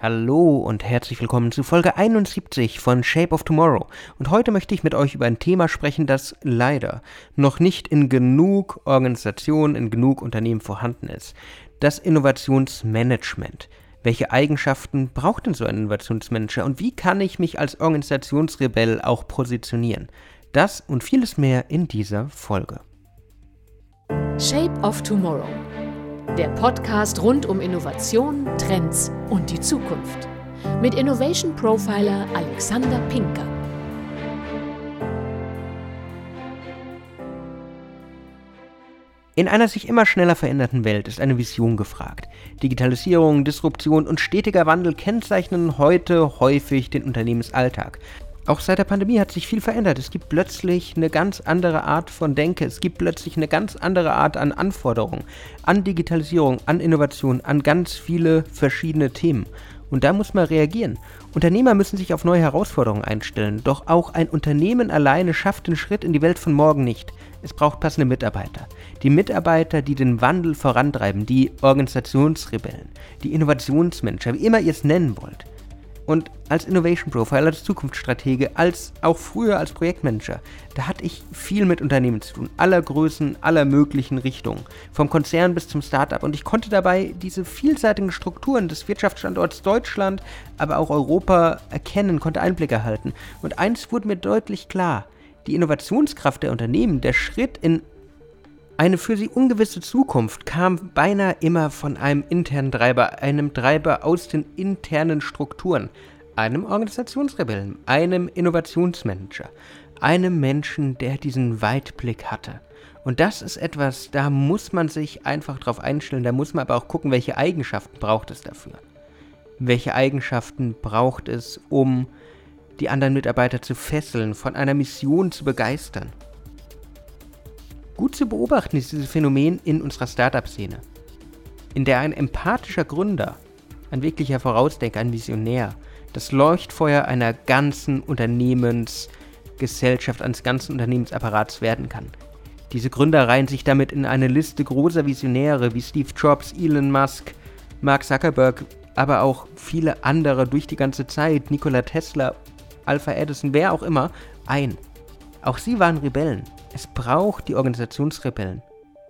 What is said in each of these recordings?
Hallo und herzlich willkommen zu Folge 71 von Shape of Tomorrow. Und heute möchte ich mit euch über ein Thema sprechen, das leider noch nicht in genug Organisationen, in genug Unternehmen vorhanden ist. Das Innovationsmanagement. Welche Eigenschaften braucht denn so ein Innovationsmanager und wie kann ich mich als Organisationsrebell auch positionieren? Das und vieles mehr in dieser Folge. Shape of Tomorrow der Podcast rund um Innovation, Trends und die Zukunft. Mit Innovation Profiler Alexander Pinker. In einer sich immer schneller veränderten Welt ist eine Vision gefragt. Digitalisierung, Disruption und stetiger Wandel kennzeichnen heute häufig den Unternehmensalltag. Auch seit der Pandemie hat sich viel verändert. Es gibt plötzlich eine ganz andere Art von Denke. Es gibt plötzlich eine ganz andere Art an Anforderungen, an Digitalisierung, an Innovation, an ganz viele verschiedene Themen. Und da muss man reagieren. Unternehmer müssen sich auf neue Herausforderungen einstellen. Doch auch ein Unternehmen alleine schafft den Schritt in die Welt von morgen nicht. Es braucht passende Mitarbeiter. Die Mitarbeiter, die den Wandel vorantreiben, die Organisationsrebellen, die Innovationsmanager, wie immer ihr es nennen wollt. Und als Innovation Profiler, als Zukunftsstratege, als auch früher als Projektmanager, da hatte ich viel mit Unternehmen zu tun, aller Größen, aller möglichen Richtungen, vom Konzern bis zum Startup. Und ich konnte dabei diese vielseitigen Strukturen des Wirtschaftsstandorts Deutschland, aber auch Europa erkennen, konnte Einblick erhalten. Und eins wurde mir deutlich klar, die Innovationskraft der Unternehmen, der Schritt in eine für sie ungewisse Zukunft kam beinahe immer von einem internen Treiber, einem Treiber aus den internen Strukturen, einem Organisationsrebellen, einem Innovationsmanager, einem Menschen, der diesen Weitblick hatte. Und das ist etwas, da muss man sich einfach drauf einstellen, da muss man aber auch gucken, welche Eigenschaften braucht es dafür. Welche Eigenschaften braucht es, um die anderen Mitarbeiter zu fesseln, von einer Mission zu begeistern. Gut zu beobachten ist dieses Phänomen in unserer Startup-Szene, in der ein empathischer Gründer, ein wirklicher Vorausdenker, ein Visionär, das Leuchtfeuer einer ganzen Unternehmensgesellschaft, eines ganzen Unternehmensapparats werden kann. Diese Gründer reihen sich damit in eine Liste großer Visionäre wie Steve Jobs, Elon Musk, Mark Zuckerberg, aber auch viele andere durch die ganze Zeit, Nikola Tesla, Alpha Edison, wer auch immer, ein. Auch sie waren Rebellen. Es braucht die Organisationsrebellen.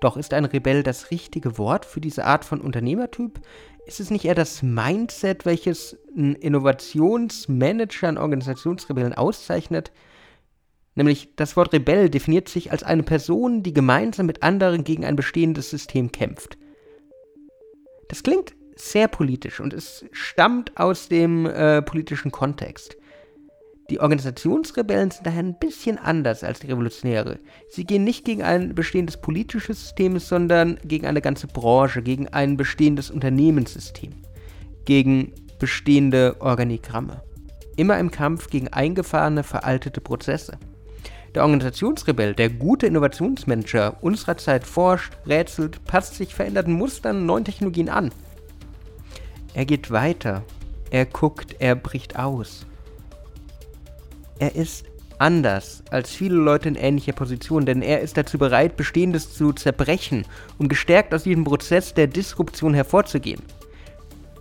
Doch ist ein Rebell das richtige Wort für diese Art von Unternehmertyp? Ist es nicht eher das Mindset, welches ein Innovationsmanager, ein Organisationsrebellen auszeichnet? Nämlich das Wort Rebell definiert sich als eine Person, die gemeinsam mit anderen gegen ein bestehendes System kämpft. Das klingt sehr politisch und es stammt aus dem äh, politischen Kontext. Die Organisationsrebellen sind daher ein bisschen anders als die Revolutionäre. Sie gehen nicht gegen ein bestehendes politisches System, sondern gegen eine ganze Branche, gegen ein bestehendes Unternehmenssystem, gegen bestehende Organigramme. Immer im Kampf gegen eingefahrene, veraltete Prozesse. Der Organisationsrebell, der gute Innovationsmanager unserer Zeit forscht, rätselt, passt sich veränderten Mustern, neuen Technologien an. Er geht weiter, er guckt, er bricht aus er ist anders als viele Leute in ähnlicher Position, denn er ist dazu bereit, Bestehendes zu zerbrechen, um gestärkt aus diesem Prozess der Disruption hervorzugehen.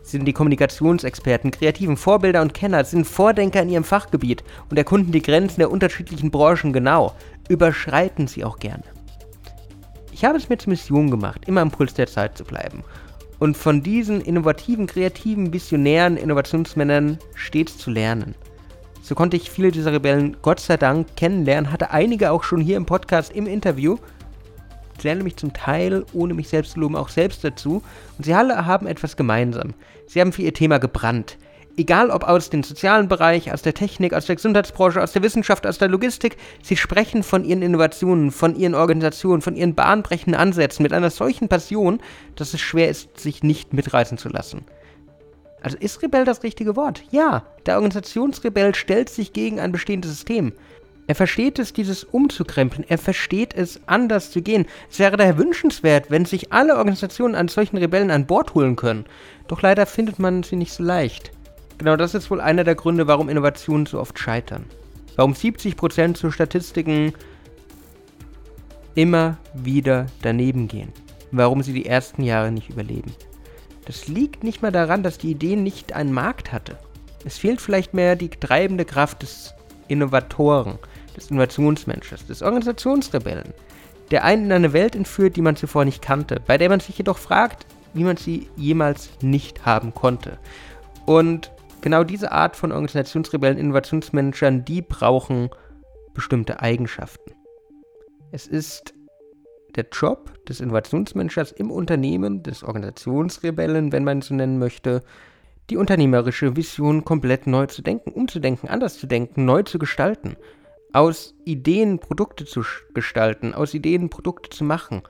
Sie sind die Kommunikationsexperten, kreativen Vorbilder und Kenner, sind Vordenker in ihrem Fachgebiet und erkunden die Grenzen der unterschiedlichen Branchen genau, überschreiten sie auch gerne. Ich habe es mir zur Mission gemacht, immer am Puls der Zeit zu bleiben und von diesen innovativen, kreativen, visionären Innovationsmännern stets zu lernen. So konnte ich viele dieser Rebellen Gott sei Dank kennenlernen, hatte einige auch schon hier im Podcast im Interview. Ich lerne mich zum Teil, ohne mich selbst zu loben, auch selbst dazu. Und sie alle haben etwas gemeinsam. Sie haben für ihr Thema gebrannt. Egal ob aus dem sozialen Bereich, aus der Technik, aus der Gesundheitsbranche, aus der Wissenschaft, aus der Logistik, sie sprechen von ihren Innovationen, von ihren Organisationen, von ihren bahnbrechenden Ansätzen mit einer solchen Passion, dass es schwer ist, sich nicht mitreißen zu lassen. Also ist Rebell das richtige Wort? Ja, der Organisationsrebell stellt sich gegen ein bestehendes System. Er versteht es, dieses umzukrempeln. Er versteht es, anders zu gehen. Es wäre daher wünschenswert, wenn sich alle Organisationen an solchen Rebellen an Bord holen können. Doch leider findet man sie nicht so leicht. Genau das ist wohl einer der Gründe, warum Innovationen so oft scheitern. Warum 70% zu Statistiken immer wieder daneben gehen. Warum sie die ersten Jahre nicht überleben. Das liegt nicht mal daran, dass die Idee nicht einen Markt hatte. Es fehlt vielleicht mehr die treibende Kraft des Innovatoren, des Innovationsmenschen, des Organisationsrebellen, der einen in eine Welt entführt, die man zuvor nicht kannte, bei der man sich jedoch fragt, wie man sie jemals nicht haben konnte. Und genau diese Art von Organisationsrebellen, Innovationsmanagern, die brauchen bestimmte Eigenschaften. Es ist der Job des Innovationsmanagers im Unternehmen, des Organisationsrebellen, wenn man es so nennen möchte, die unternehmerische Vision komplett neu zu denken, umzudenken, anders zu denken, neu zu gestalten, aus Ideen Produkte zu gestalten, aus Ideen Produkte zu machen.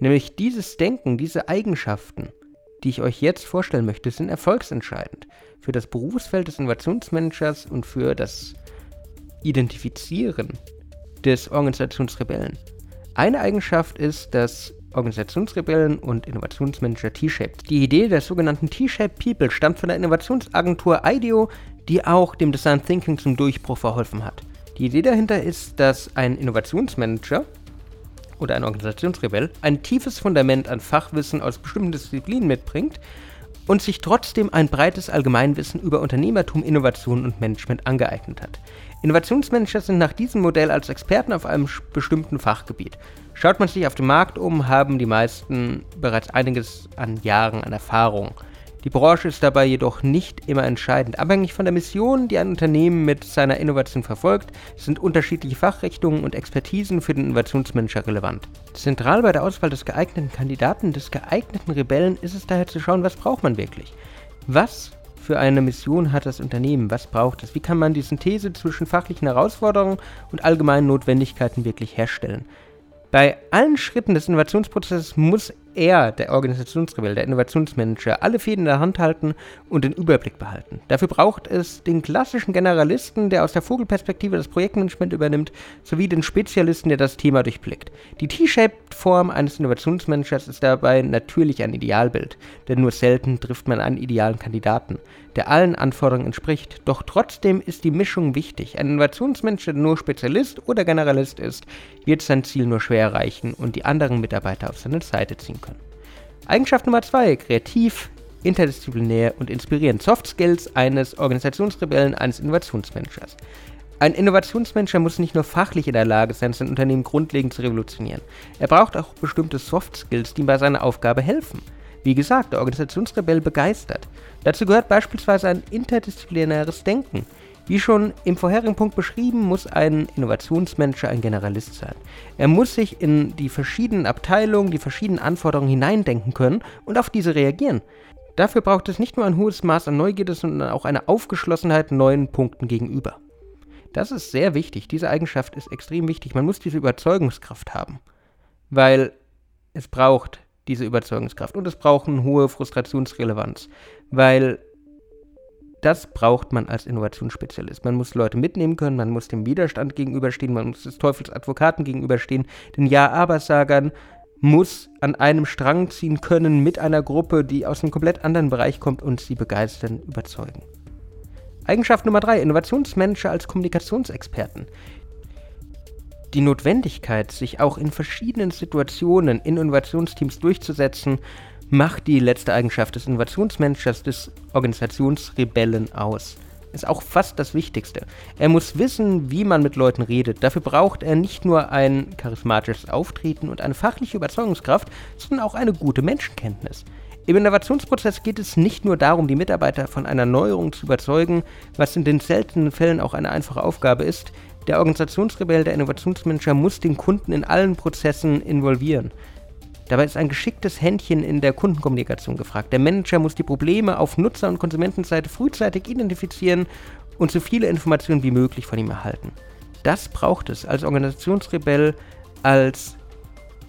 Nämlich dieses Denken, diese Eigenschaften, die ich euch jetzt vorstellen möchte, sind erfolgsentscheidend für das Berufsfeld des Innovationsmanagers und für das Identifizieren des Organisationsrebellen. Eine Eigenschaft ist, dass Organisationsrebellen und Innovationsmanager T-Shaped. Die Idee der sogenannten T-Shaped People stammt von der Innovationsagentur IDEO, die auch dem Design Thinking zum Durchbruch verholfen hat. Die Idee dahinter ist, dass ein Innovationsmanager oder ein Organisationsrebell ein tiefes Fundament an Fachwissen aus bestimmten Disziplinen mitbringt und sich trotzdem ein breites Allgemeinwissen über Unternehmertum, Innovation und Management angeeignet hat. Innovationsmanager sind nach diesem Modell als Experten auf einem bestimmten Fachgebiet. Schaut man sich auf dem Markt um, haben die meisten bereits einiges an Jahren an Erfahrung. Die Branche ist dabei jedoch nicht immer entscheidend. Abhängig von der Mission, die ein Unternehmen mit seiner Innovation verfolgt, sind unterschiedliche Fachrichtungen und Expertisen für den Innovationsmanager relevant. Zentral bei der Auswahl des geeigneten Kandidaten, des geeigneten Rebellen, ist es daher zu schauen, was braucht man wirklich. Was für eine Mission hat das Unternehmen? Was braucht es? Wie kann man die Synthese zwischen fachlichen Herausforderungen und allgemeinen Notwendigkeiten wirklich herstellen? Bei allen Schritten des Innovationsprozesses muss er, der Organisationsrebell, der Innovationsmanager, alle Fäden in der Hand halten und den Überblick behalten. Dafür braucht es den klassischen Generalisten, der aus der Vogelperspektive das Projektmanagement übernimmt, sowie den Spezialisten, der das Thema durchblickt. Die T-Shaped-Form eines Innovationsmanagers ist dabei natürlich ein Idealbild, denn nur selten trifft man einen idealen Kandidaten, der allen Anforderungen entspricht. Doch trotzdem ist die Mischung wichtig. Ein Innovationsmanager, der nur Spezialist oder Generalist ist, wird sein Ziel nur schwer erreichen und die anderen Mitarbeiter auf seine Seite ziehen können. Eigenschaft Nummer zwei, kreativ, interdisziplinär und inspirierend. Soft Skills eines Organisationsrebellen, eines Innovationsmanagers. Ein Innovationsmanager muss nicht nur fachlich in der Lage sein, sein Unternehmen grundlegend zu revolutionieren. Er braucht auch bestimmte Soft Skills, die ihm bei seiner Aufgabe helfen. Wie gesagt, der Organisationsrebell begeistert. Dazu gehört beispielsweise ein interdisziplinäres Denken. Wie schon im vorherigen Punkt beschrieben, muss ein Innovationsmanager ein Generalist sein. Er muss sich in die verschiedenen Abteilungen, die verschiedenen Anforderungen hineindenken können und auf diese reagieren. Dafür braucht es nicht nur ein hohes Maß an Neugierde, sondern auch eine Aufgeschlossenheit neuen Punkten gegenüber. Das ist sehr wichtig. Diese Eigenschaft ist extrem wichtig. Man muss diese Überzeugungskraft haben, weil es braucht diese Überzeugungskraft und es braucht eine hohe Frustrationsrelevanz, weil das braucht man als Innovationsspezialist. Man muss Leute mitnehmen können, man muss dem Widerstand gegenüberstehen, man muss des Teufels Advokaten gegenüberstehen, den Ja-Aber-Sagern muss an einem Strang ziehen können mit einer Gruppe, die aus einem komplett anderen Bereich kommt und sie begeistern, überzeugen. Eigenschaft Nummer drei: Innovationsmanager als Kommunikationsexperten. Die Notwendigkeit, sich auch in verschiedenen Situationen in Innovationsteams durchzusetzen, macht die letzte Eigenschaft des Innovationsmanagers, des Organisationsrebellen aus. Ist auch fast das Wichtigste. Er muss wissen, wie man mit Leuten redet. Dafür braucht er nicht nur ein charismatisches Auftreten und eine fachliche Überzeugungskraft, sondern auch eine gute Menschenkenntnis. Im Innovationsprozess geht es nicht nur darum, die Mitarbeiter von einer Neuerung zu überzeugen, was in den seltenen Fällen auch eine einfache Aufgabe ist. Der Organisationsrebell, der Innovationsmanager muss den Kunden in allen Prozessen involvieren. Dabei ist ein geschicktes Händchen in der Kundenkommunikation gefragt. Der Manager muss die Probleme auf Nutzer- und Konsumentenseite frühzeitig identifizieren und so viele Informationen wie möglich von ihm erhalten. Das braucht es als Organisationsrebell, als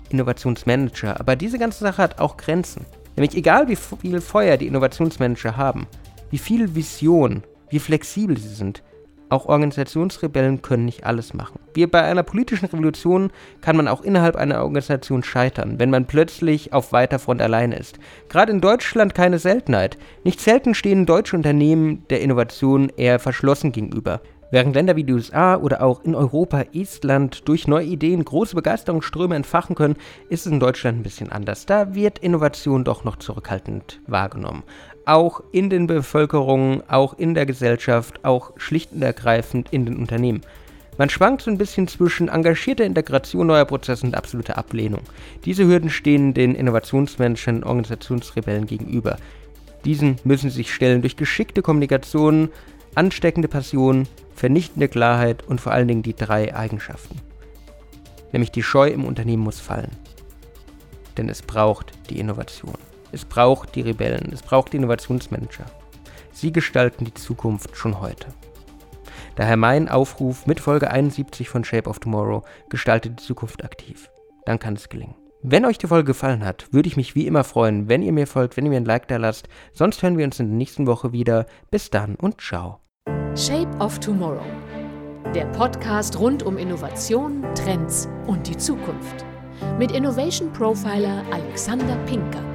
Innovationsmanager. Aber diese ganze Sache hat auch Grenzen. Nämlich egal wie viel Feuer die Innovationsmanager haben, wie viel Vision, wie flexibel sie sind, auch Organisationsrebellen können nicht alles machen. Wie bei einer politischen Revolution kann man auch innerhalb einer Organisation scheitern, wenn man plötzlich auf weiter Front alleine ist. Gerade in Deutschland keine Seltenheit. Nicht selten stehen deutsche Unternehmen der Innovation eher verschlossen gegenüber. Während Länder wie die USA oder auch in Europa, Estland durch neue Ideen große Begeisterungsströme entfachen können, ist es in Deutschland ein bisschen anders. Da wird Innovation doch noch zurückhaltend wahrgenommen. Auch in den Bevölkerungen, auch in der Gesellschaft, auch schlicht und ergreifend in den Unternehmen. Man schwankt so ein bisschen zwischen engagierter Integration neuer Prozesse und absoluter Ablehnung. Diese Hürden stehen den Innovationsmenschen, Organisationsrebellen gegenüber. Diesen müssen sich stellen durch geschickte Kommunikation, ansteckende Passion, vernichtende Klarheit und vor allen Dingen die drei Eigenschaften. Nämlich die Scheu im Unternehmen muss fallen. Denn es braucht die Innovation. Es braucht die Rebellen. Es braucht die Innovationsmanager. Sie gestalten die Zukunft schon heute. Daher mein Aufruf mit Folge 71 von Shape of Tomorrow, gestaltet die Zukunft aktiv. Dann kann es gelingen. Wenn euch die Folge gefallen hat, würde ich mich wie immer freuen, wenn ihr mir folgt, wenn ihr mir ein Like da lasst. Sonst hören wir uns in der nächsten Woche wieder. Bis dann und ciao. Shape of Tomorrow. Der Podcast rund um Innovation, Trends und die Zukunft. Mit Innovation Profiler Alexander Pinker.